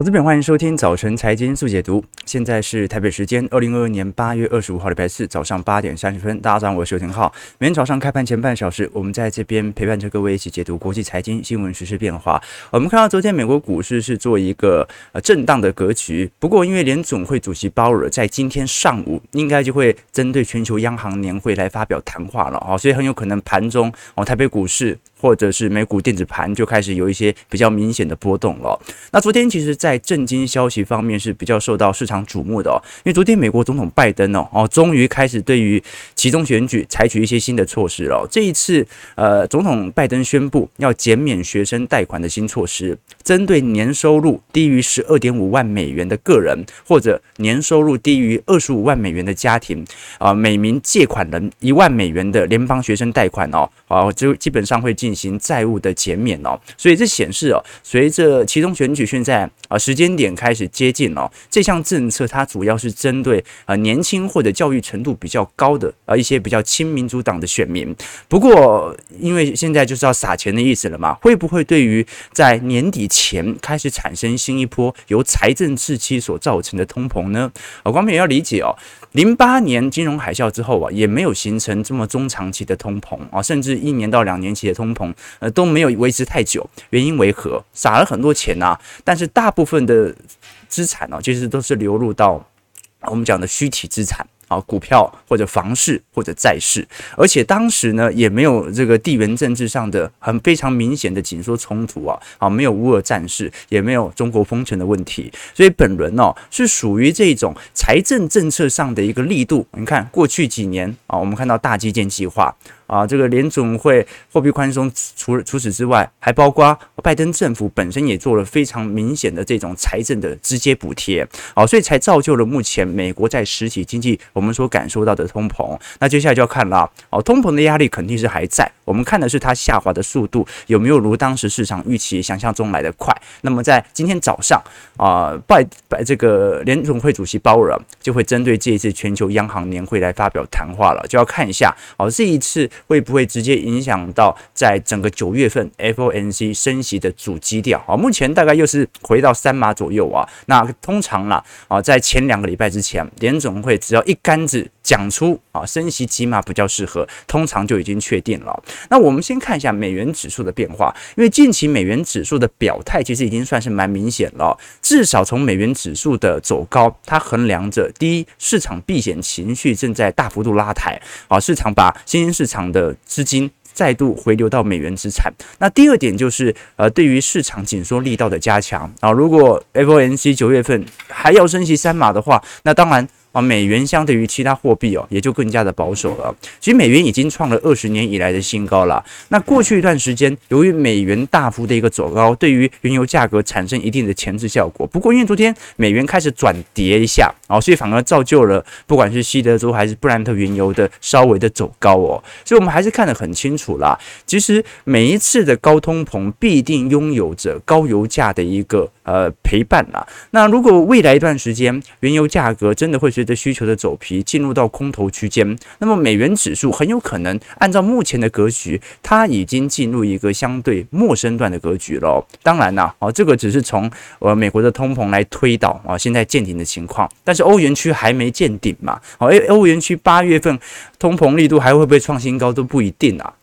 投资朋友，欢迎收听早晨财经速解读。现在是台北时间二零二二年八月二十五号礼拜四早上八点三十分。大家早上好，我是邱廷浩。每天早上开盘前半小时，我们在这边陪伴着各位一起解读国际财经新闻、时事变化。我们看到昨天美国股市是做一个呃震荡的格局，不过因为联总会主席鲍尔在今天上午应该就会针对全球央行年会来发表谈话了啊，所以很有可能盘中哦台北股市。或者是美股电子盘就开始有一些比较明显的波动了。那昨天其实，在震惊消息方面是比较受到市场瞩目的哦，因为昨天美国总统拜登哦哦终于开始对于其中选举采取一些新的措施了。这一次，呃，总统拜登宣布要减免学生贷款的新措施，针对年收入低于十二点五万美元的个人，或者年收入低于二十五万美元的家庭，啊，每名借款人一万美元的联邦学生贷款哦，啊，就基本上会进。进行债务的减免哦，所以这显示哦，随着其中选举现在啊时间点开始接近哦，这项政策它主要是针对啊年轻或者教育程度比较高的啊一些比较亲民主党的选民。不过，因为现在就是要撒钱的意思了嘛，会不会对于在年底前开始产生新一波由财政刺激所造成的通膨呢？啊，光片也要理解哦。零八年金融海啸之后啊，也没有形成这么中长期的通膨啊，甚至一年到两年期的通，呃，都没有维持太久。原因为何？撒了很多钱呐，但是大部分的资产呢，其实都是流入到我们讲的虚体资产。啊，股票或者房市或者债市，而且当时呢也没有这个地缘政治上的很非常明显的紧缩冲突啊，啊，没有乌俄战事，也没有中国封城的问题，所以本轮哦是属于这种财政政策上的一个力度。你看过去几年啊，我们看到大基建计划。啊，这个联总会货币宽松，除除此之外，还包括拜登政府本身也做了非常明显的这种财政的直接补贴，啊，所以才造就了目前美国在实体经济我们所感受到的通膨。那接下来就要看了，哦，通膨的压力肯定是还在，我们看的是它下滑的速度有没有如当时市场预期想象中来得快。那么在今天早上啊，拜拜这个联总会主席鲍尔就会针对这一次全球央行年会来发表谈话了，就要看一下，哦，这一次。会不会直接影响到在整个九月份 FOMC 升息的主基调啊？目前大概又是回到三码左右啊。那通常啦啊，在前两个礼拜之前，联总会只要一竿子讲出啊，升息几码比较适合，通常就已经确定了。那我们先看一下美元指数的变化，因为近期美元指数的表态其实已经算是蛮明显了。至少从美元指数的走高，它衡量着第一，市场避险情绪正在大幅度拉抬啊，市场把新兴市场的资金再度回流到美元资产。那第二点就是，呃，对于市场紧缩力道的加强啊，如果 FOMC 九月份还要升息三码的话，那当然。美元相对于其他货币哦，也就更加的保守了。其实美元已经创了二十年以来的新高了。那过去一段时间，由于美元大幅的一个走高，对于原油价格产生一定的前置效果。不过因为昨天美元开始转跌一下，啊，所以反而造就了不管是西德州还是布兰特原油的稍微的走高哦。所以我们还是看得很清楚啦。其实每一次的高通膨必定拥有着高油价的一个呃陪伴啦。那如果未来一段时间原油价格真的会随的需求的走皮进入到空头区间，那么美元指数很有可能按照目前的格局，它已经进入一个相对陌生段的格局了。当然啦，啊，这个只是从呃美国的通膨来推导啊，现在见顶的情况，但是欧元区还没见顶嘛，好，诶，欧元区八月份通膨力度还会不会创新高都不一定啊。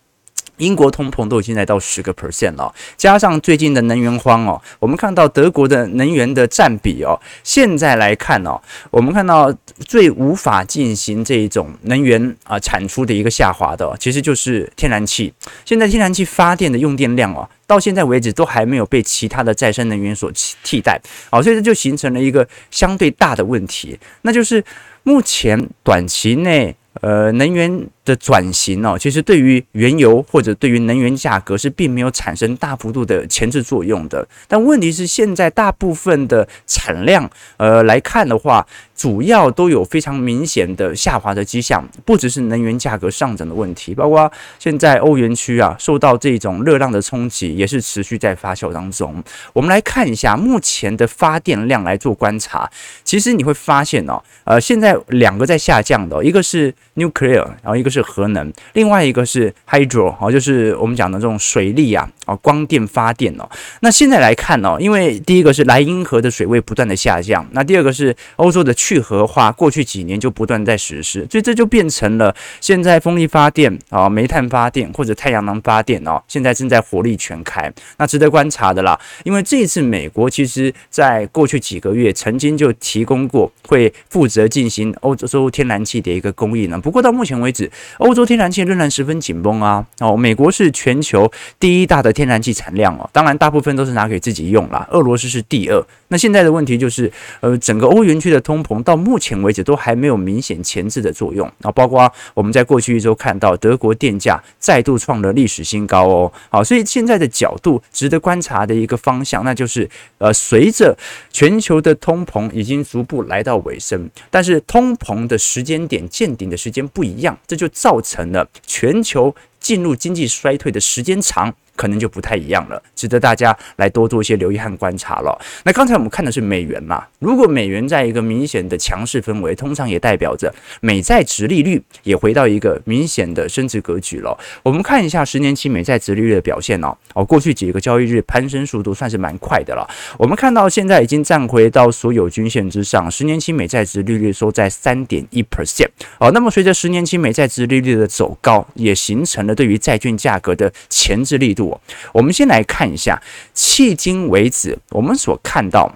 英国通膨都已经来到十个 percent 了，加上最近的能源荒哦，我们看到德国的能源的占比哦，现在来看哦，我们看到最无法进行这种能源啊产出的一个下滑的，其实就是天然气。现在天然气发电的用电量哦，到现在为止都还没有被其他的再生能源所替代，好，所以这就形成了一个相对大的问题，那就是目前短期内呃能源。的转型哦，其实对于原油或者对于能源价格是并没有产生大幅度的前置作用的。但问题是，现在大部分的产量呃来看的话，主要都有非常明显的下滑的迹象，不只是能源价格上涨的问题，包括现在欧元区啊受到这种热浪的冲击，也是持续在发酵当中。我们来看一下目前的发电量来做观察，其实你会发现哦，呃，现在两个在下降的，一个是 nuclear，然后一个。是核能，另外一个是 hydro 哦，就是我们讲的这种水力啊，啊，光电发电哦。那现在来看哦，因为第一个是莱茵河的水位不断的下降，那第二个是欧洲的去核化，过去几年就不断在实施，所以这就变成了现在风力发电啊、煤炭发电或者太阳能发电哦，现在正在火力全开。那值得观察的啦，因为这一次美国其实在过去几个月曾经就提供过会负责进行欧洲天然气的一个供应呢。不过到目前为止，欧洲天然气仍然十分紧绷啊。哦，美国是全球第一大的天然气产量哦，当然大部分都是拿给自己用啦。俄罗斯是第二。那现在的问题就是，呃，整个欧元区的通膨到目前为止都还没有明显前置的作用啊。包括我们在过去一周看到德国电价再度创了历史新高哦。好，所以现在的角度值得观察的一个方向，那就是呃，随着全球的通膨已经逐步来到尾声，但是通膨的时间点见顶的时间不一样，这就造成了全球进入经济衰退的时间长。可能就不太一样了，值得大家来多做一些留意和观察了。那刚才我们看的是美元嘛，如果美元在一个明显的强势氛围，通常也代表着美债殖利率也回到一个明显的升值格局了。我们看一下十年期美债殖利率的表现哦，哦，过去几个交易日攀升速度算是蛮快的了。我们看到现在已经站回到所有均线之上，十年期美债殖利率收在三点一 percent 哦。那么随着十年期美债殖利率的走高，也形成了对于债券价格的前置力度。我们先来看一下，迄今为止我们所看到。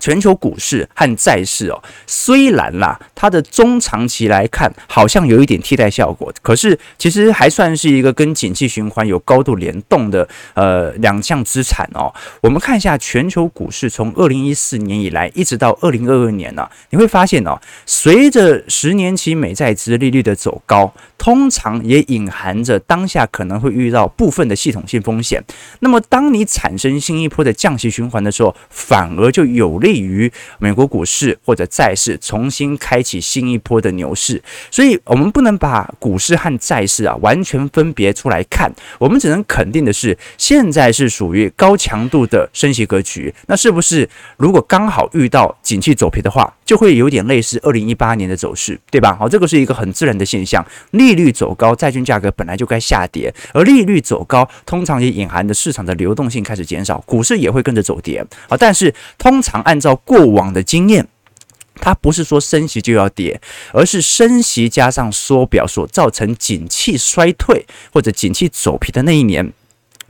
全球股市和债市哦，虽然啦，它的中长期来看好像有一点替代效果，可是其实还算是一个跟景气循环有高度联动的呃两项资产哦。我们看一下全球股市从二零一四年以来一直到二零二二年呢、啊，你会发现哦，随着十年期美债殖利率的走高，通常也隐含着当下可能会遇到部分的系统性风险。那么当你产生新一波的降息循环的时候，反而就有利利于美国股市或者债市重新开启新一波的牛市，所以我们不能把股市和债市啊完全分别出来看，我们只能肯定的是，现在是属于高强度的升息格局。那是不是如果刚好遇到景气走皮的话，就会有点类似二零一八年的走势，对吧？好，这个是一个很自然的现象。利率走高，债券价格本来就该下跌，而利率走高，通常也隐含着市场的流动性开始减少，股市也会跟着走跌啊。但是通常按按照过往的经验，它不是说升息就要跌，而是升息加上缩表所造成景气衰退或者景气走皮的那一年，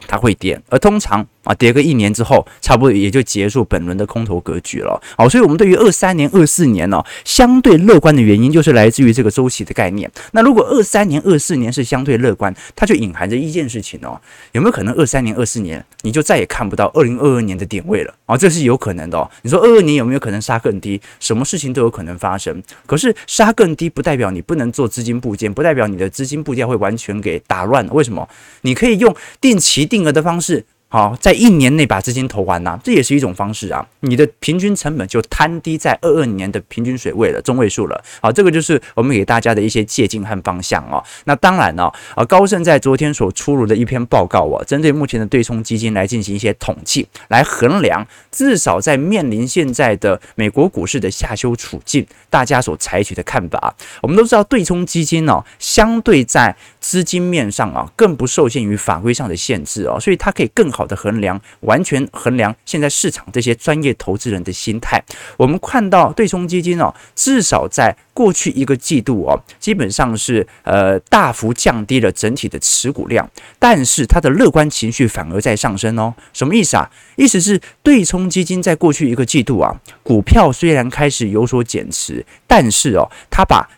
它会跌。而通常。啊，跌个一年之后，差不多也就结束本轮的空头格局了。好，所以我们对于二三年、二四年呢，相对乐观的原因就是来自于这个周期的概念。那如果二三年、二四年是相对乐观，它就隐含着一件事情哦，有没有可能二三年、二四年你就再也看不到二零二二年的点位了？啊，这是有可能的哦。你说二二年有没有可能杀更低？什么事情都有可能发生。可是杀更低不代表你不能做资金部件，不代表你的资金部件会完全给打乱。为什么？你可以用定期定额的方式。好，在一年内把资金投完呐、这也是一种方式啊。你的平均成本就摊低在二二年的平均水位了，中位数了。好，这个就是我们给大家的一些借鉴和方向哦。那当然呢，啊，高盛在昨天所出炉的一篇报告啊，针对目前的对冲基金来进行一些统计，来衡量至少在面临现在的美国股市的下修处境，大家所采取的看法。我们都知道，对冲基金呢，相对在资金面上啊，更不受限于法规上的限制哦，所以它可以更好的衡量，完全衡量现在市场这些专业投资人的心态。我们看到对冲基金哦，至少在过去一个季度哦，基本上是呃大幅降低了整体的持股量，但是它的乐观情绪反而在上升哦。什么意思啊？意思是对冲基金在过去一个季度啊，股票虽然开始有所减持，但是哦，它把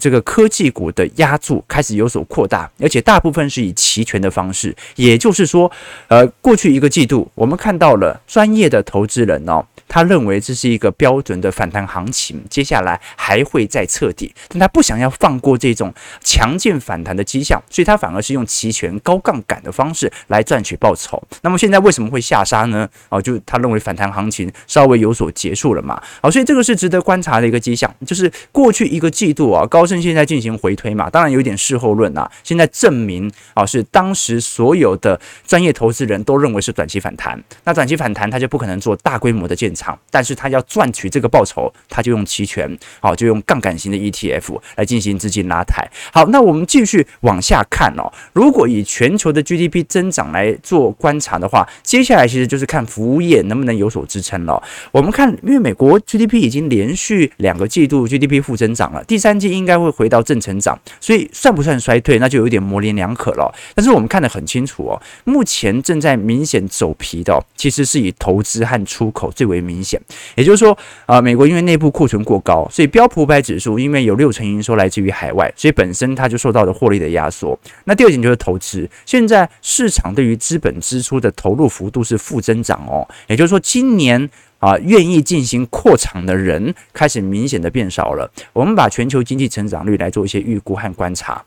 这个科技股的压住开始有所扩大，而且大部分是以期权的方式，也就是说，呃，过去一个季度我们看到了专业的投资人哦，他认为这是一个标准的反弹行情，接下来还会再彻底，但他不想要放过这种强劲反弹的迹象，所以他反而是用期权高杠杆的方式来赚取报酬。那么现在为什么会下杀呢？哦，就他认为反弹行情稍微有所结束了嘛。好，所以这个是值得观察的一个迹象，就是过去一个季度啊。高盛现在进行回推嘛，当然有点事后论啊。现在证明啊，是当时所有的专业投资人都认为是短期反弹，那短期反弹他就不可能做大规模的建仓，但是他要赚取这个报酬，他就用期权，好，就用杠杆型的 ETF 来进行资金拉抬。好，那我们继续往下看哦。如果以全球的 GDP 增长来做观察的话，接下来其实就是看服务业能不能有所支撑了。我们看，因为美国 GDP 已经连续两个季度 GDP 负增长了，第三季应该会回到正成长，所以算不算衰退，那就有点模棱两可了。但是我们看得很清楚哦，目前正在明显走皮的，其实是以投资和出口最为明显。也就是说，啊，美国因为内部库存过高，所以标普五百指数因为有六成营收来自于海外，所以本身它就受到了获利的压缩。那第二点就是投资，现在市场对于资本支出的投入幅度是负增长哦，也就是说今年。啊，愿意进行扩厂的人开始明显的变少了。我们把全球经济成长率来做一些预估和观察。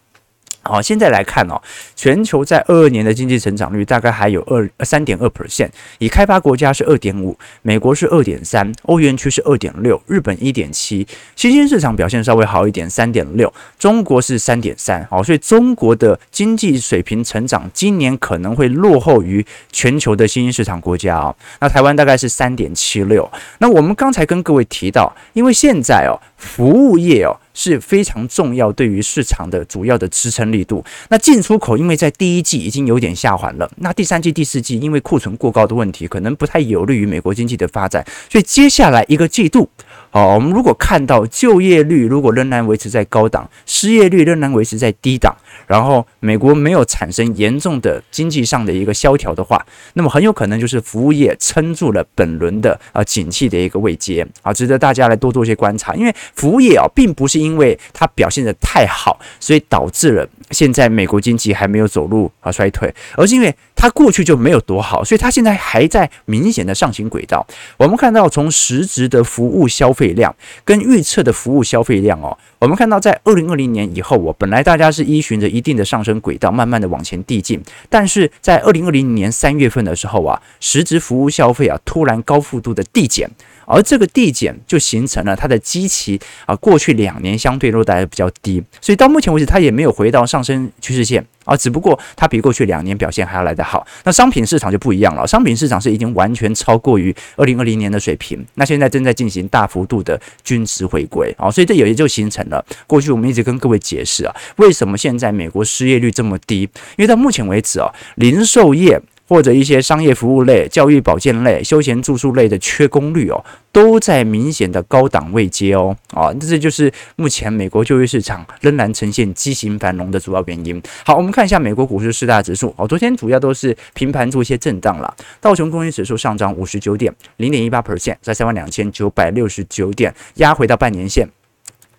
好，现在来看哦，全球在二二年的经济成长率大概还有二三点二 percent，以开发国家是二点五，美国是二点三，欧元区是二点六，日本一点七，新兴市场表现稍微好一点，三点六，中国是三点三。好，所以中国的经济水平成长今年可能会落后于全球的新兴市场国家哦。那台湾大概是三点七六。那我们刚才跟各位提到，因为现在哦，服务业哦。是非常重要，对于市场的主要的支撑力度。那进出口因为在第一季已经有点下滑了，那第三季、第四季因为库存过高的问题，可能不太有利于美国经济的发展。所以接下来一个季度，哦，我们如果看到就业率如果仍然维持在高档，失业率仍然维持在低档，然后美国没有产生严重的经济上的一个萧条的话，那么很有可能就是服务业撑住了本轮的啊景气的一个位阶啊，值得大家来多做一些观察。因为服务业啊，并不是因为它表现得太好，所以导致了现在美国经济还没有走入啊衰退，而是因为它过去就没有多好，所以它现在还在明显的上行轨道。我们看到从实质的服务消费量跟预测的服务消费量哦，我们看到在二零二零年以后，我本来大家是依循着一定的上升轨道，慢慢的往前递进，但是在二零二零年三月份的时候啊，实质服务消费啊突然高幅度的递减。而这个递减就形成了它的基期啊，过去两年相对落在比较低，所以到目前为止它也没有回到上升趋势线啊，只不过它比过去两年表现还要来得好。那商品市场就不一样了，商品市场是已经完全超过于二零二零年的水平，那现在正在进行大幅度的均值回归啊，所以这也就形成了过去我们一直跟各位解释啊，为什么现在美国失业率这么低？因为到目前为止啊，零售业。或者一些商业服务类、教育保健类、休闲住宿类的缺工率哦，都在明显的高档位阶哦，啊，这就是目前美国就业市场仍然呈现畸形繁荣的主要原因。好，我们看一下美国股市四大指数哦，昨天主要都是平盘做一些震荡了。道琼工业指数上涨五十九点，零点一八 percent，在三万两千九百六十九点，压回到半年线。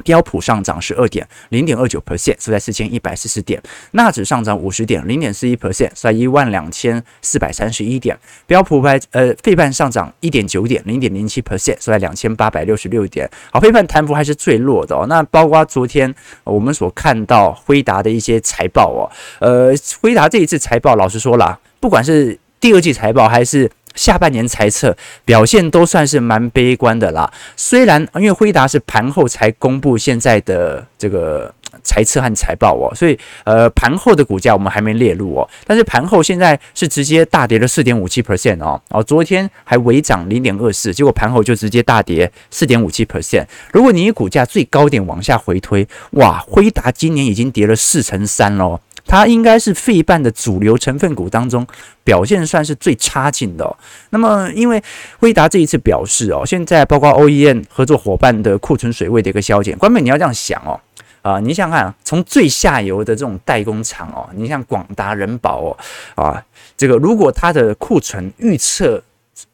标普上涨十二点零点二九 percent，是在四千一百四十点。纳指上涨五十点零点四一 percent，是在一万两千四百三十一点。标普百呃费半上涨一点九点零点零七 percent，是在两千八百六十六点。好，费半弹幅还是最弱的哦。那包括昨天我们所看到辉达的一些财报哦，呃，辉达这一次财报，老实说啦，不管是第二季财报还是下半年财测表现都算是蛮悲观的啦。虽然因为辉达是盘后才公布现在的这个财测和财报哦，所以呃盘后的股价我们还没列入哦。但是盘后现在是直接大跌了四点五七 percent 哦哦，昨天还微涨零点二四，结果盘后就直接大跌四点五七 percent。如果你以股价最高点往下回推，哇，辉达今年已经跌了四成三喽。它应该是费半的主流成分股当中表现算是最差劲的哦。那么，因为辉达这一次表示哦，现在包括 OEM 合作伙伴的库存水位的一个削减，关键你要这样想哦，啊，你想想看，从最下游的这种代工厂哦，你像广达、人保哦，啊，这个如果它的库存预测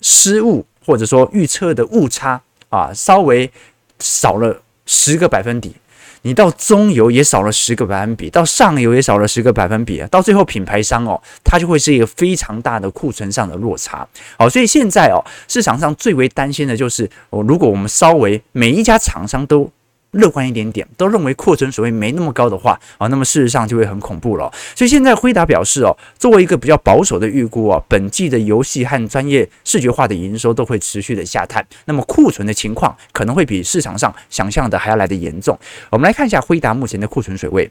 失误或者说预测的误差啊，稍微少了十个百分点。你到中游也少了十个百分比，到上游也少了十个百分比啊，到最后品牌商哦，它就会是一个非常大的库存上的落差。好，所以现在哦，市场上最为担心的就是哦，如果我们稍微每一家厂商都乐观一点点，都认为库存水位没那么高的话啊，那么事实上就会很恐怖了。所以现在辉达表示哦，作为一个比较保守的预估哦，本季的游戏和专业视觉化的营收都会持续的下探，那么库存的情况可能会比市场上想象的还要来的严重。我们来看一下辉达目前的库存水位。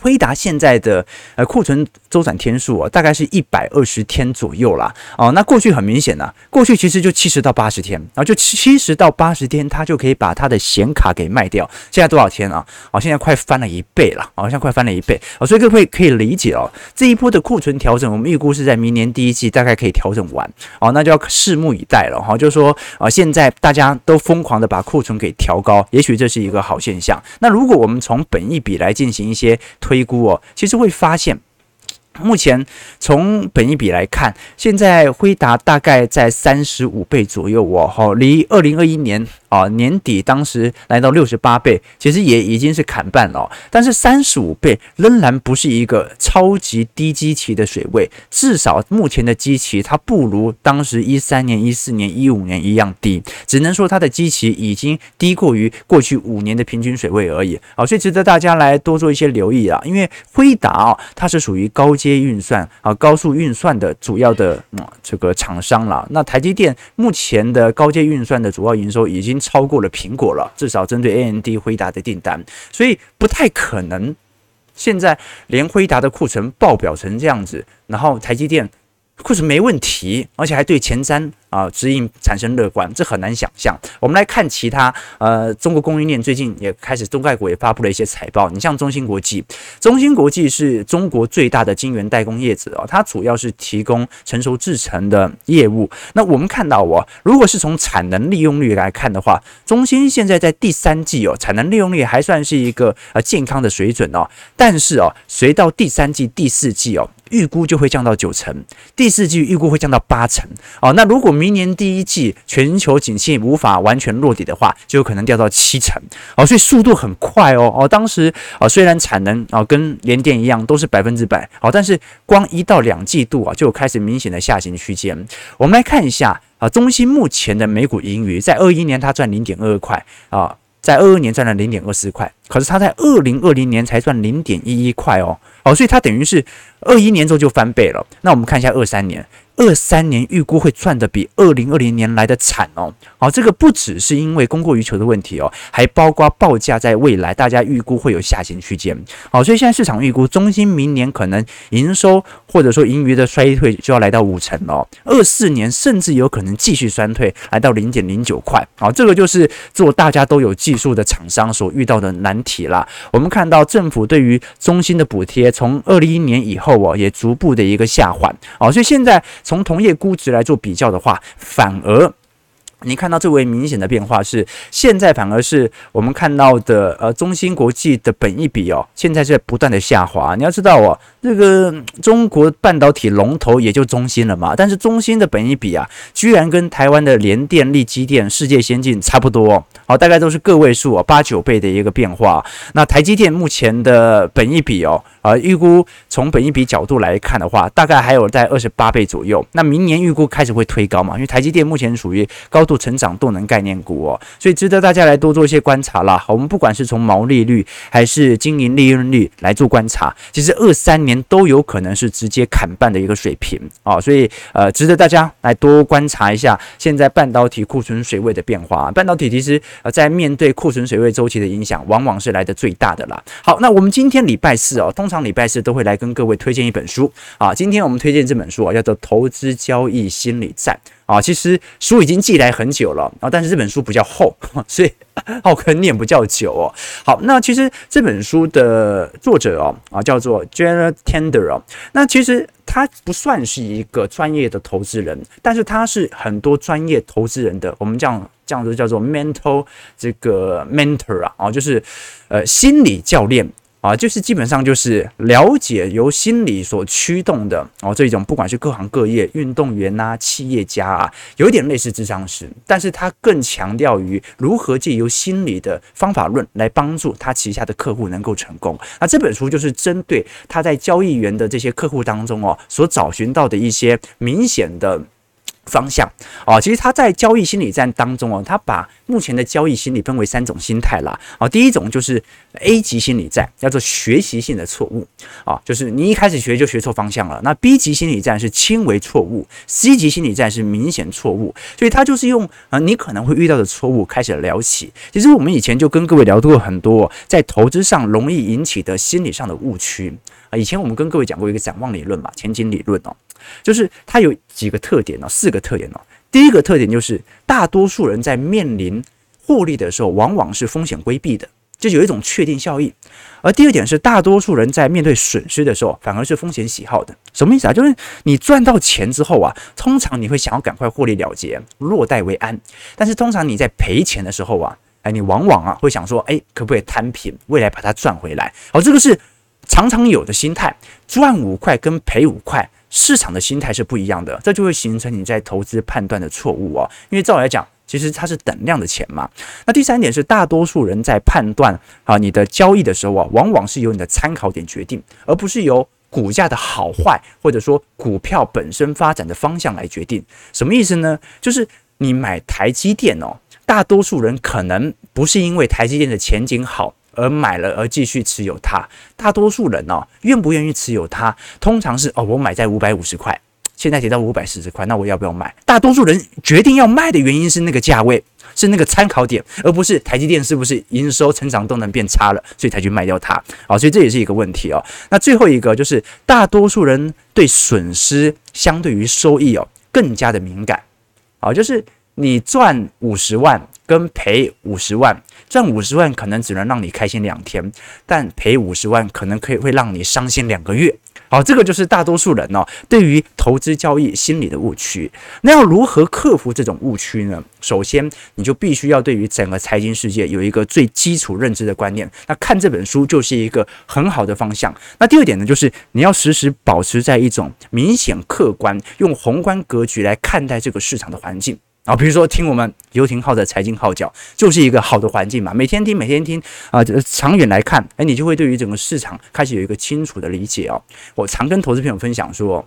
辉达现在的呃库存周转天数啊，大概是一百二十天左右啦。哦，那过去很明显呐、过去其实就七十到八十天，然后就七十到八十天，它就可以把它的显卡给卖掉。现在多少天啊？哦，现在快翻了一倍了，好像快翻了一倍。哦，所以各位可以理解哦，这一波的库存调整，我们预估是在明年第一季大概可以调整完。哦，那就要拭目以待了哈。就是说啊，现在大家都疯狂的把库存给调高，也许这是一个好现象。那如果我们从本益比来进行一些推估哦，其实会发现。目前从本一比来看，现在辉达大概在三十五倍左右哦，好，离二零二一年啊年底当时来到六十八倍，其实也已经是砍半了。但是三十五倍仍然不是一个超级低基期的水位，至少目前的基期它不如当时一三年、一四年、一五年一样低，只能说它的基期已经低过于过去五年的平均水位而已。好，所以值得大家来多做一些留意啊，因为辉达啊，它是属于高。阶运算啊，高速运算的主要的啊这个厂商了。那台积电目前的高阶运算的主要营收已经超过了苹果了，至少针对 AMD 辉达的订单，所以不太可能现在连辉达的库存爆表成这样子，然后台积电库存没问题，而且还对前瞻。啊，指引产生乐观，这很难想象。我们来看其他，呃，中国供应链最近也开始，中概股也发布了一些财报。你像中芯国际，中芯国际是中国最大的晶圆代工业者哦，它主要是提供成熟制程的业务。那我们看到哦，如果是从产能利用率来看的话，中芯现在在第三季哦，产能利用率还算是一个呃健康的水准哦。但是哦，随到第三季、第四季哦，预估就会降到九成，第四季预估会降到八成哦。那如果明年第一季全球景气无法完全落底的话，就有可能掉到七成哦，所以速度很快哦哦。当时啊，虽然产能啊跟联电一样都是百分之百好，但是光一到两季度啊就开始明显的下行区间。我们来看一下啊，中芯目前的每股盈余在二一年它赚零点二二块啊，在二二年赚了零点二四块，可是它在二零二零年才赚零点一一块哦哦，所以它等于是二一年之后就翻倍了。那我们看一下二三年。二三年预估会赚得比二零二零年来的惨哦，好，这个不只是因为供过于求的问题哦，还包括报价在未来大家预估会有下行区间，好，所以现在市场预估中芯明年可能营收或者说盈余的衰退就要来到五成哦，二四年甚至有可能继续衰退来到零点零九块，好，这个就是做大家都有技术的厂商所遇到的难题啦。我们看到政府对于中芯的补贴从二零一年以后哦，也逐步的一个下缓，好，所以现在。从同业估值来做比较的话，反而你看到最为明显的变化是，现在反而是我们看到的呃，中芯国际的本益比哦，现在是在不断的下滑。你要知道哦，这个中国半导体龙头也就中芯了嘛，但是中芯的本益比啊，居然跟台湾的联电、力积电、世界先进差不多，好，大概都是个位数啊，八九倍的一个变化。那台积电目前的本益比哦。啊，预估从本益比角度来看的话，大概还有在二十八倍左右。那明年预估开始会推高嘛？因为台积电目前属于高度成长动能概念股哦，所以值得大家来多做一些观察啦。我们不管是从毛利率还是经营利润率来做观察，其实二三年都有可能是直接砍半的一个水平啊。所以呃，值得大家来多观察一下现在半导体库存水位的变化。半导体其实呃在面对库存水位周期的影响，往往是来的最大的啦。好，那我们今天礼拜四哦，通常。礼拜四都会来跟各位推荐一本书啊，今天我们推荐这本书啊，叫做《投资交易心理战》啊。其实书已经寄来很久了啊，但是这本书比较厚，所以好可能念比较久哦。好，那其实这本书的作者哦啊叫做 Jared Tender 哦，那其实他不算是一个专业的投资人，但是他是很多专业投资人的，我们这样这样子叫做 mental 这个 mentor 啊，就是呃心理教练。啊，就是基本上就是了解由心理所驱动的哦，这种不管是各行各业、运动员呐、企业家啊，有点类似智商师，但是他更强调于如何借由心理的方法论来帮助他旗下的客户能够成功。那这本书就是针对他在交易员的这些客户当中哦，所找寻到的一些明显的。方向哦，其实他在交易心理战当中哦，他把目前的交易心理分为三种心态啦。哦，第一种就是 A 级心理战，叫做学习性的错误啊，就是你一开始学就学错方向了。那 B 级心理战是轻微错误，C 级心理战是明显错误。所以他就是用啊，你可能会遇到的错误开始聊起。其实我们以前就跟各位聊过很多在投资上容易引起的心理上的误区啊。以前我们跟各位讲过一个展望理论嘛，前景理论哦。就是它有几个特点呢？四个特点哦。第一个特点就是，大多数人在面临获利的时候，往往是风险规避的，就有一种确定效益。而第二点是，大多数人在面对损失的时候，反而是风险喜好的。什么意思啊？就是你赚到钱之后啊，通常你会想要赶快获利了结，落袋为安。但是通常你在赔钱的时候啊，哎，你往往啊会想说，哎，可不可以摊平，未来把它赚回来？好，这个是常常有的心态，赚五块跟赔五块。市场的心态是不一样的，这就会形成你在投资判断的错误哦。因为照来讲，其实它是等量的钱嘛。那第三点是，大多数人在判断啊你的交易的时候啊，往往是由你的参考点决定，而不是由股价的好坏或者说股票本身发展的方向来决定。什么意思呢？就是你买台积电哦，大多数人可能不是因为台积电的前景好。而买了而继续持有它，大多数人哦，愿不愿意持有它，通常是哦，我买在五百五十块，现在跌到五百四十块，那我要不要卖？大多数人决定要卖的原因是那个价位，是那个参考点，而不是台积电是不是营收成长动能变差了，所以才去卖掉它。好，所以这也是一个问题哦。那最后一个就是，大多数人对损失相对于收益哦更加的敏感。好，就是你赚五十万跟赔五十万。赚五十万可能只能让你开心两天，但赔五十万可能可以会让你伤心两个月。好，这个就是大多数人哦对于投资交易心理的误区。那要如何克服这种误区呢？首先，你就必须要对于整个财经世界有一个最基础认知的观念。那看这本书就是一个很好的方向。那第二点呢，就是你要时时保持在一种明显客观、用宏观格局来看待这个市场的环境。啊，比如说听我们游艇号的财经号角，就是一个好的环境嘛。每天听，每天听啊，长远来看，哎，你就会对于整个市场开始有一个清楚的理解哦。我常跟投资朋友分享说，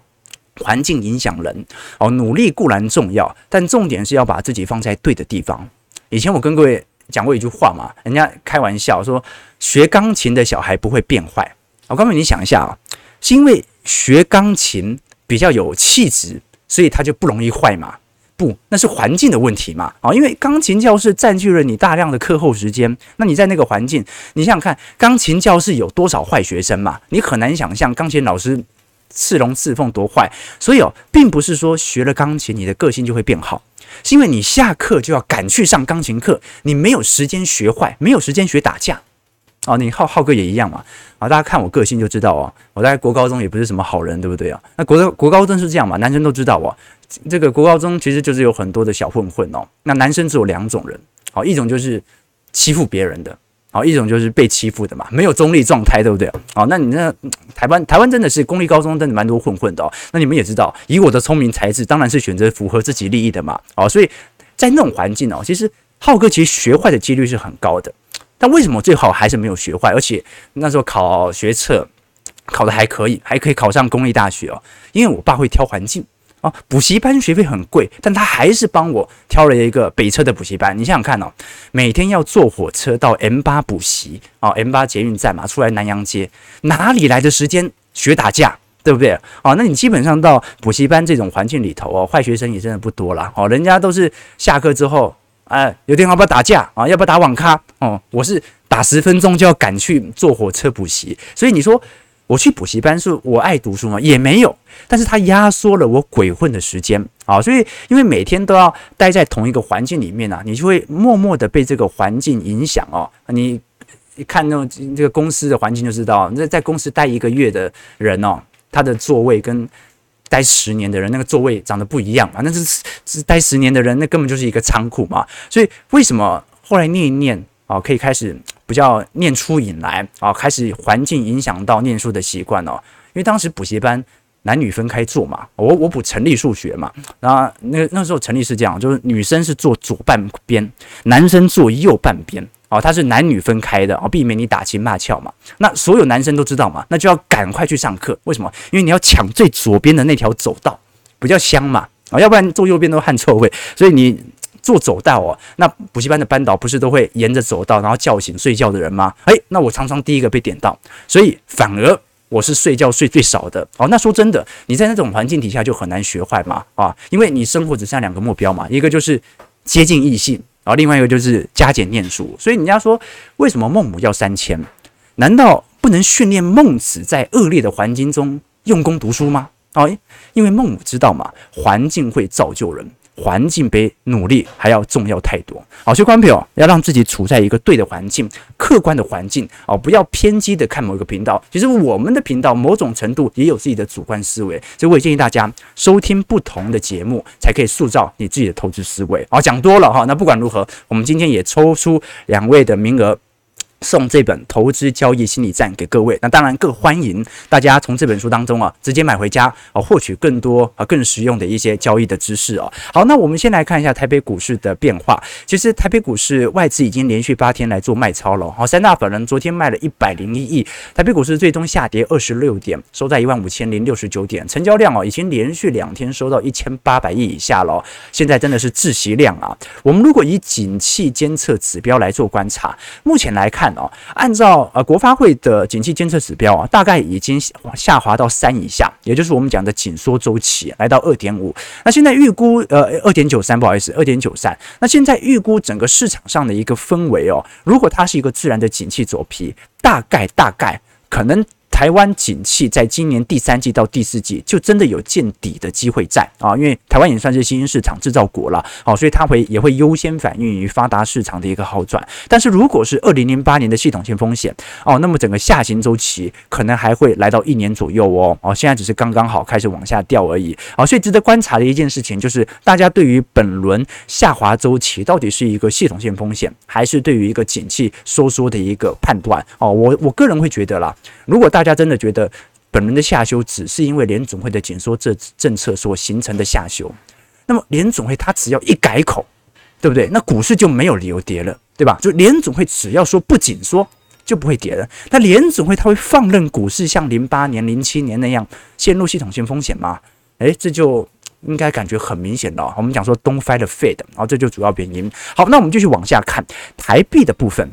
环境影响人哦，努力固然重要，但重点是要把自己放在对的地方。以前我跟各位讲过一句话嘛，人家开玩笑说，学钢琴的小孩不会变坏。我告诉你，想一下啊，是因为学钢琴比较有气质，所以他就不容易坏嘛。不，那是环境的问题嘛？啊，因为钢琴教室占据了你大量的课后时间，那你在那个环境，你想想看，钢琴教室有多少坏学生嘛？你很难想象钢琴老师刺龙刺凤多坏。所以哦，并不是说学了钢琴你的个性就会变好，是因为你下课就要赶去上钢琴课，你没有时间学坏，没有时间学打架。哦，你浩浩哥也一样嘛？啊，大家看我个性就知道哦，我在国高中也不是什么好人，对不对啊？那国国高中是这样嘛？男生都知道哦，这个国高中其实就是有很多的小混混哦。那男生只有两种人，好，一种就是欺负别人的，好，一种就是被欺负的嘛，没有中立状态，对不对？好，那你那台湾台湾真的是公立高中真的蛮多混混的哦。那你们也知道，以我的聪明才智，当然是选择符合自己利益的嘛。哦，所以在那种环境哦，其实浩哥其实学坏的几率是很高的。但为什么最后还是没有学坏？而且那时候考学测考的还可以，还可以考上公立大学哦。因为我爸会挑环境哦，补习班学费很贵，但他还是帮我挑了一个北车的补习班。你想想看哦，每天要坐火车到 M 八补习哦，M 八捷运站嘛，出来南洋街，哪里来的时间学打架？对不对？哦，那你基本上到补习班这种环境里头哦，坏学生也真的不多了哦，人家都是下课之后。哎，有电话要不要打架啊？要不要打网咖？哦，我是打十分钟就要赶去坐火车补习，所以你说我去补习班是我爱读书吗？也没有，但是它压缩了我鬼混的时间啊。所以因为每天都要待在同一个环境里面啊，你就会默默的被这个环境影响哦。你一看那种这个公司的环境就知道，那在公司待一个月的人哦，他的座位跟。待十年的人，那个座位长得不一样嘛？那是是待十年的人，那根本就是一个仓库嘛。所以为什么后来念一念啊，可以开始比较念出瘾来啊，开始环境影响到念书的习惯哦。因为当时补习班男女分开坐嘛，我我补成立数学嘛，然后那那时候成立是这样，就是女生是坐左半边，男生坐右半边。哦，他是男女分开的哦，避免你打情骂俏嘛。那所有男生都知道嘛，那就要赶快去上课。为什么？因为你要抢最左边的那条走道，比较香嘛。啊，要不然坐右边都汗臭味。所以你坐走道哦，那补习班的班导不是都会沿着走道，然后叫醒睡觉的人吗？诶，那我常常第一个被点到，所以反而我是睡觉睡最少的哦。那说真的，你在那种环境底下就很难学坏嘛啊，因为你生活只剩下两个目标嘛，一个就是接近异性，然后另外一个就是加减念书。所以人家说，为什么孟母要三迁？难道不能训练孟子在恶劣的环境中用功读书吗？哦，因为孟母知道嘛，环境会造就人，环境比努力还要重要太多。好，所以观众朋友要让自己处在一个对的环境、客观的环境哦，不要偏激的看某一个频道。其实我们的频道某种程度也有自己的主观思维，所以我也建议大家收听不同的节目，才可以塑造你自己的投资思维。好，讲多了哈，那不管如何，我们今天也抽出两位的名额。送这本《投资交易心理战》给各位，那当然更欢迎大家从这本书当中啊，直接买回家啊，获取更多啊更实用的一些交易的知识哦。好，那我们先来看一下台北股市的变化。其实台北股市外资已经连续八天来做卖超了，好，三大法人昨天卖了一百零一亿，台北股市最终下跌二十六点，收在一万五千零六十九点，成交量哦已经连续两天收到一千八百亿以下了，现在真的是窒息量啊。我们如果以景气监测指标来做观察，目前来看。哦，按照呃国发会的景气监测指标啊，大概已经下滑到三以下，也就是我们讲的紧缩周期，来到二点五。那现在预估呃二点九三，不好意思，二点九三。那现在预估整个市场上的一个氛围哦，如果它是一个自然的景气走皮，大概大概可能。台湾景气在今年第三季到第四季就真的有见底的机会在啊，因为台湾也算是新兴市场制造国了，好，所以它会也会优先反映于发达市场的一个好转。但是如果是二零零八年的系统性风险哦，那么整个下行周期可能还会来到一年左右哦，哦，现在只是刚刚好开始往下掉而已啊，所以值得观察的一件事情就是大家对于本轮下滑周期到底是一个系统性风险，还是对于一个景气收缩的一个判断哦，我我个人会觉得啦，如果大家大家真的觉得本轮的下修只是因为联总会的紧缩政政策所形成的下修，那么联总会它只要一改口，对不对？那股市就没有理由跌了，对吧？就联总会只要说不紧缩，就不会跌了。那联总会它会放任股市像零八年、零七年那样陷入系统性风险吗？诶，这就应该感觉很明显了。我们讲说 Don't fight the Fed，然后这就主要原因。好，那我们继续往下看台币的部分。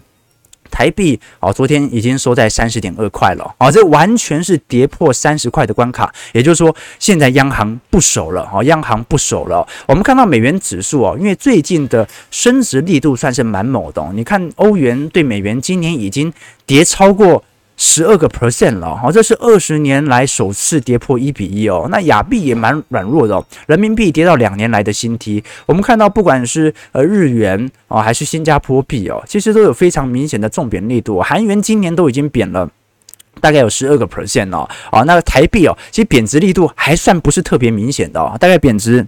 台币哦，昨天已经收在三十点二块了啊，这完全是跌破三十块的关卡。也就是说，现在央行不守了啊，央行不守了。我们看到美元指数哦，因为最近的升值力度算是蛮猛的。你看欧元对美元今年已经跌超过。十二个 percent 了，好，这是二十年来首次跌破一比一哦。那亚币也蛮软弱的哦，人民币跌到两年来的新低。我们看到，不管是呃日元哦，还是新加坡币哦，其实都有非常明显的重贬力度。韩元今年都已经贬了大概有十二个 percent 哦。啊，那个台币哦，其实贬值力度还算不是特别明显的哦，大概贬值。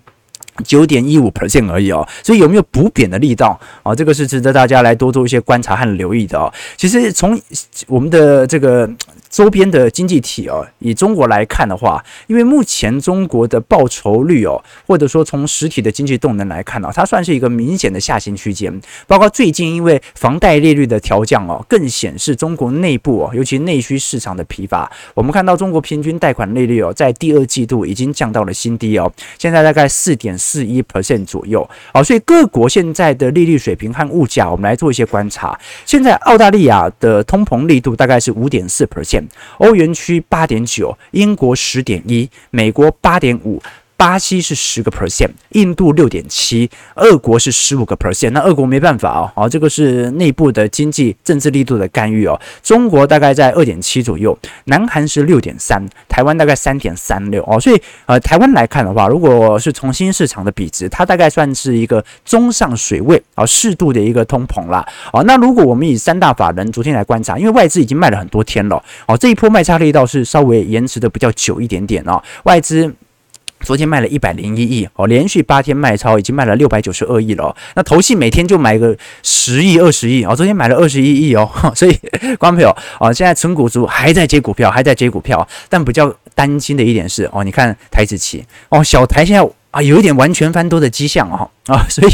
九点一五 percent 而已哦，所以有没有补贬的力道啊？这个是值得大家来多做一些观察和留意的哦。其实从我们的这个。周边的经济体哦，以中国来看的话，因为目前中国的报酬率哦，或者说从实体的经济动能来看呢，它算是一个明显的下行区间。包括最近因为房贷利率的调降哦，更显示中国内部哦，尤其内需市场的疲乏。我们看到中国平均贷款利率哦，在第二季度已经降到了新低哦，现在大概四点四一 percent 左右。好，所以各国现在的利率水平和物价，我们来做一些观察。现在澳大利亚的通膨力度大概是五点四 percent。欧元区八点九，英国十点一，美国八点五。巴西是十个 percent，印度六点七，俄国是十五个 percent。那俄国没办法哦，好，这个是内部的经济政治力度的干预哦。中国大概在二点七左右，南韩是六点三，台湾大概三点三六哦。所以呃，台湾来看的话，如果是从新兴市场的比值，它大概算是一个中上水位啊，适度的一个通膨啦。哦，那如果我们以三大法人昨天来观察，因为外资已经卖了很多天了，哦，这一波卖差力道是稍微延迟的比较久一点点哦，外资。昨天卖了一百零一亿哦，连续八天卖超，已经卖了六百九十二亿了。那投信每天就买个十亿、二十亿哦，昨天买了二十一亿哦。所以，观众朋友哦，现在存股族还在接股票，还在接股票。但比较担心的一点是哦，你看台子期哦，小台现在啊，有一点完全翻多的迹象哦啊，所以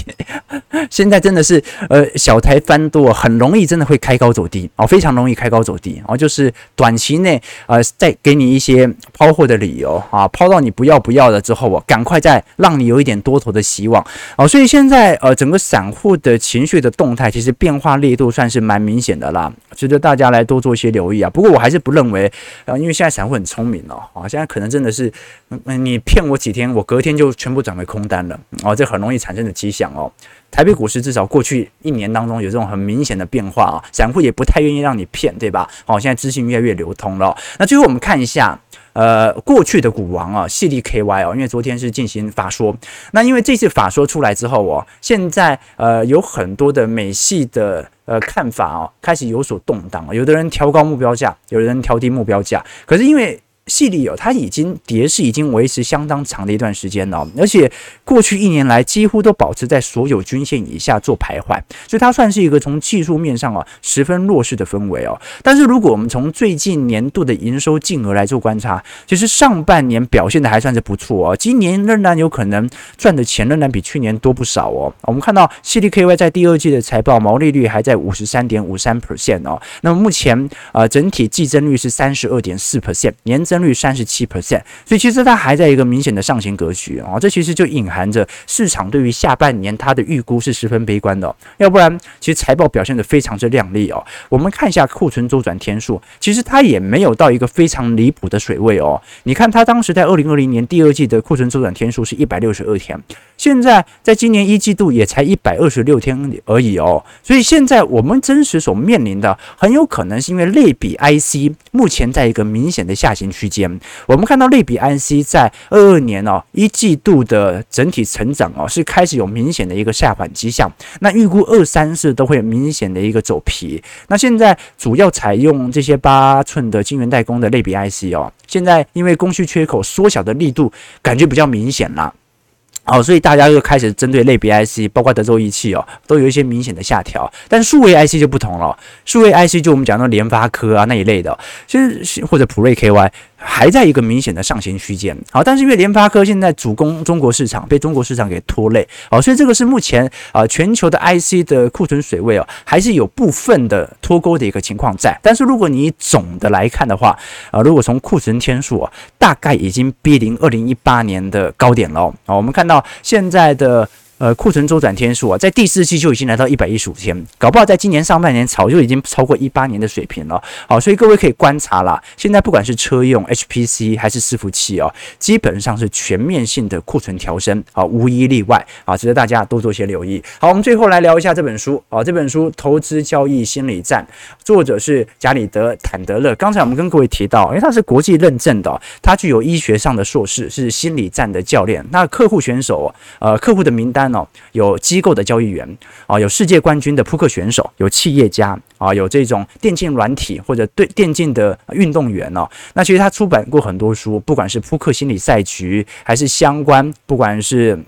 现在真的是呃小台翻多，很容易真的会开高走低哦，非常容易开高走低哦，就是短期内呃再给你一些抛货的理由啊，抛到你不要不要了之后，我赶快再让你有一点多头的希望哦，所以现在呃整个散户的情绪的动态其实变化力度算是蛮明显的啦，值得大家来多做一些留意啊。不过我还是不认为呃，因为现在散户很聪明哦啊，现在可能真的是嗯你骗我几天，我隔天就全。全部转为空单了哦，这很容易产生的迹象哦。台北股市至少过去一年当中有这种很明显的变化啊，散户也不太愿意让你骗，对吧？哦，现在资讯越来越流通了。那最后我们看一下，呃，过去的股王啊，矽力 KY 哦，因为昨天是进行法说，那因为这次法说出来之后哦，现在呃有很多的美系的呃看法哦，开始有所动荡，有的人调高目标价，有的人调低目标价，可是因为矽力哦，它已经跌势已经维持相当长的一段时间了，而且过去一年来几乎都保持在所有均线以下做徘徊，所以它算是一个从技术面上啊十分弱势的氛围哦。但是如果我们从最近年度的营收净额来做观察，其实上半年表现的还算是不错哦，今年仍然有可能赚的钱仍然比去年多不少哦。我们看到矽力 KY 在第二季的财报毛利率还在五十三点五三 percent 哦，那么目前呃整体季增率是三十二点四 percent 年。增率三十七 percent，所以其实它还在一个明显的上行格局啊，这其实就隐含着市场对于下半年它的预估是十分悲观的，要不然其实财报表现得非常之亮丽哦。我们看一下库存周转天数，其实它也没有到一个非常离谱的水位哦。你看它当时在二零二零年第二季的库存周转天数是一百六十二天，现在在今年一季度也才一百二十六天而已哦。所以现在我们真实所面临的很有可能是因为类比 IC 目前在一个明显的下行区。间，我们看到类比 IC 在二二年哦一季度的整体成长哦是开始有明显的一个下滑迹象，那预估二三四都会有明显的一个走皮。那现在主要采用这些八寸的晶圆代工的类比 IC 哦，现在因为供需缺口缩小的力度感觉比较明显了。哦，所以大家又开始针对类别 IC，包括德州仪器哦，都有一些明显的下调。但数位 IC 就不同了，数位 IC 就我们讲到联发科啊那一类的，其实或者普瑞 KY。还在一个明显的上行区间，好，但是因为联发科现在主攻中国市场，被中国市场给拖累，好，所以这个是目前啊全球的 IC 的库存水位哦，还是有部分的脱钩的一个情况在。但是如果你总的来看的话，啊，如果从库存天数啊，大概已经逼临二零一八年的高点了。啊，我们看到现在的。呃，库存周转天数啊，在第四季就已经来到一百一十五天，搞不好在今年上半年早就已经超过一八年的水平了。好，所以各位可以观察啦，现在不管是车用 HPC 还是伺服器哦，基本上是全面性的库存调升啊，无一例外啊，值得大家多做些留意。好，我们最后来聊一下这本书啊，这本书《投资交易心理战》，作者是贾里德·坦德勒。刚才我们跟各位提到，因为他是国际认证的，他具有医学上的硕士，是心理战的教练。那客户选手，呃，客户的名单。有机构的交易员啊，有世界冠军的扑克选手，有企业家啊，有这种电竞软体或者对电竞的运动员哦。那其实他出版过很多书，不管是扑克心理赛局，还是相关，不管是。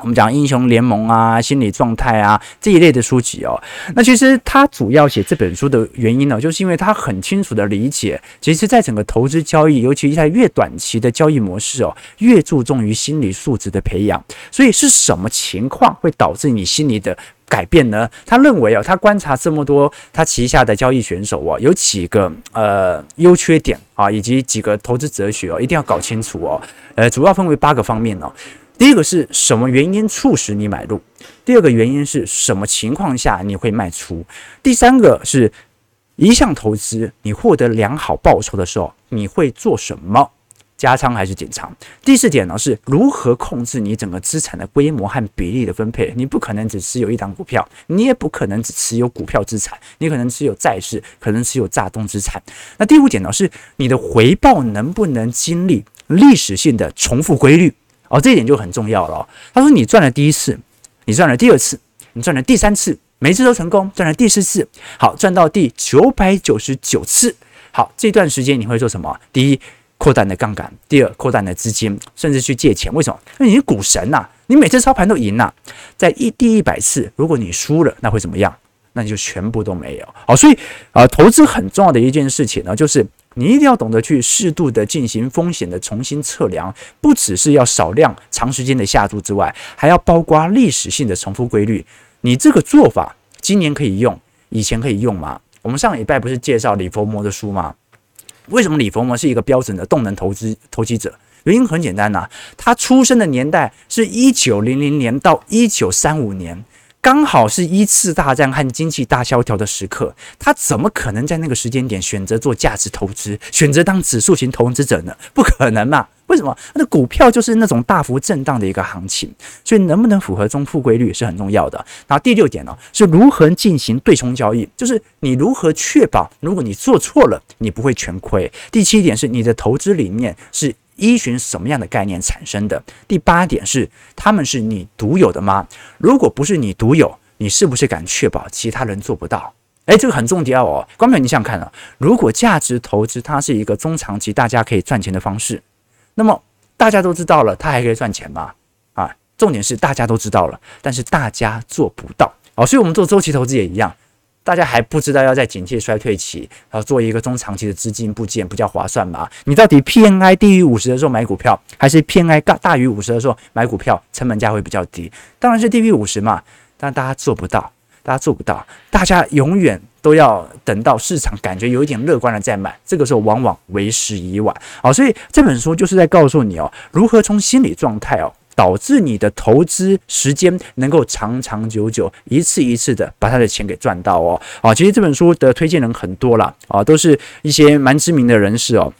我们讲英雄联盟啊，心理状态啊这一类的书籍哦。那其实他主要写这本书的原因呢，就是因为他很清楚的理解，其实在整个投资交易，尤其在越短期的交易模式哦，越注重于心理素质的培养。所以是什么情况会导致你心理的改变呢？他认为哦，他观察这么多他旗下的交易选手哦，有几个呃优缺点啊，以及几个投资哲学哦，一定要搞清楚哦。呃，主要分为八个方面哦。第一个是什么原因促使你买入？第二个原因是什么情况下你会卖出？第三个是一项投资你获得良好报酬的时候，你会做什么？加仓还是减仓？第四点呢，是如何控制你整个资产的规模和比例的分配？你不可能只持有一档股票，你也不可能只持有股票资产，你可能持有债市，可能持有炸东资产。那第五点呢，是你的回报能不能经历历史性的重复规律？哦，这一点就很重要了。他说：“你赚了第一次，你赚了第二次，你赚了第三次，每次都成功，赚了第四次，好，赚到第九百九十九次，好，这段时间你会做什么？第一，扩大的杠杆；第二，扩大的资金，甚至去借钱。为什么？因为你是股神呐，你每次操盘都赢呐。在一第一百次，如果你输了，那会怎么样？那你就全部都没有。好，所以啊，投资很重要的一件事情呢，就是你一定要懂得去适度的进行风险的重新测量，不只是要少量长时间的下注之外，还要包括历史性的重复规律。你这个做法今年可以用，以前可以用吗？我们上礼拜不是介绍李佛摩的书吗？为什么李佛摩是一个标准的动能投资投机者？原因很简单呐、啊，他出生的年代是一九零零年到一九三五年。刚好是一次大战和经济大萧条的时刻，他怎么可能在那个时间点选择做价值投资，选择当指数型投资者呢？不可能嘛？为什么？那股票就是那种大幅震荡的一个行情，所以能不能符合中复规律是很重要的。然后第六点呢，是如何进行对冲交易，就是你如何确保，如果你做错了，你不会全亏。第七点是你的投资理念是。依循什么样的概念产生的？第八点是，他们是你独有的吗？如果不是你独有，你是不是敢确保其他人做不到？诶，这个很重要哦。观众，你想想看啊，如果价值投资它是一个中长期大家可以赚钱的方式，那么大家都知道了，它还可以赚钱吗？啊，重点是大家都知道了，但是大家做不到。哦，所以我们做周期投资也一样。大家还不知道要在景气衰退期，然后做一个中长期的资金部件，不叫划算吗？你到底 PMI 低于五十的时候买股票，还是 PMI 大大于五十的时候买股票，成本价会比较低？当然是低于五十嘛。但大家做不到，大家做不到，大家永远都要等到市场感觉有一点乐观了再买，这个时候往往为时已晚。好，所以这本书就是在告诉你哦，如何从心理状态哦。导致你的投资时间能够长长久久，一次一次的把他的钱给赚到哦。啊，其实这本书的推荐人很多啦，啊，都是一些蛮知名的人士哦。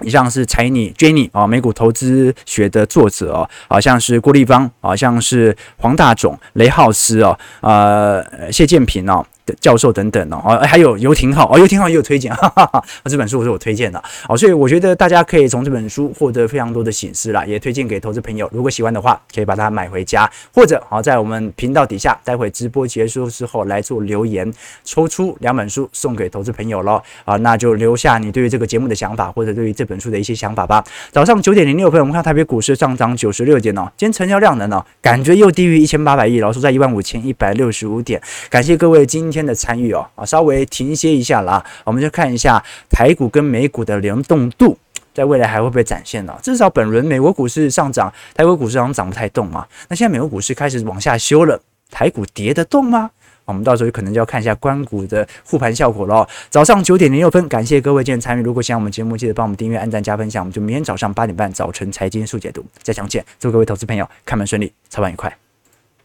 你像是财尼 Jenny 啊，美股投资学的作者哦，好像是郭立芳，好像是黄大总、雷浩斯哦，呃，谢建平哦。教授等等哦，哦，还有游廷浩哦，游廷浩也有推荐，哈哈哈，这本书是我推荐的哦，所以我觉得大家可以从这本书获得非常多的省思啦，也推荐给投资朋友，如果喜欢的话，可以把它买回家，或者好在我们频道底下，待会直播结束之后来做留言，抽出两本书送给投资朋友喽啊，那就留下你对于这个节目的想法，或者对于这本本书的一些想法吧。早上九点零六分，我们看台北股市上涨九十六点哦，今天成交量能呢，感觉又低于一千八百亿，老师在一万五千一百六十五点，感谢各位今天的参与哦，啊，稍微停歇一下啦，我们就看一下台股跟美股的联动度，在未来还会不会展现呢？至少本轮美国股市上涨，台湾股市好像涨不太动嘛。那现在美国股市开始往下修了，台股跌得动吗？我们到时候可能就要看一下关谷的护盘效果喽。早上九点零六分，感谢各位今天参与。如果喜欢我们节目，记得帮我们订阅、按赞、加分享。我们就明天早上八点半早晨财经速解读再相见。祝各位投资朋友开门顺利，操盘愉快。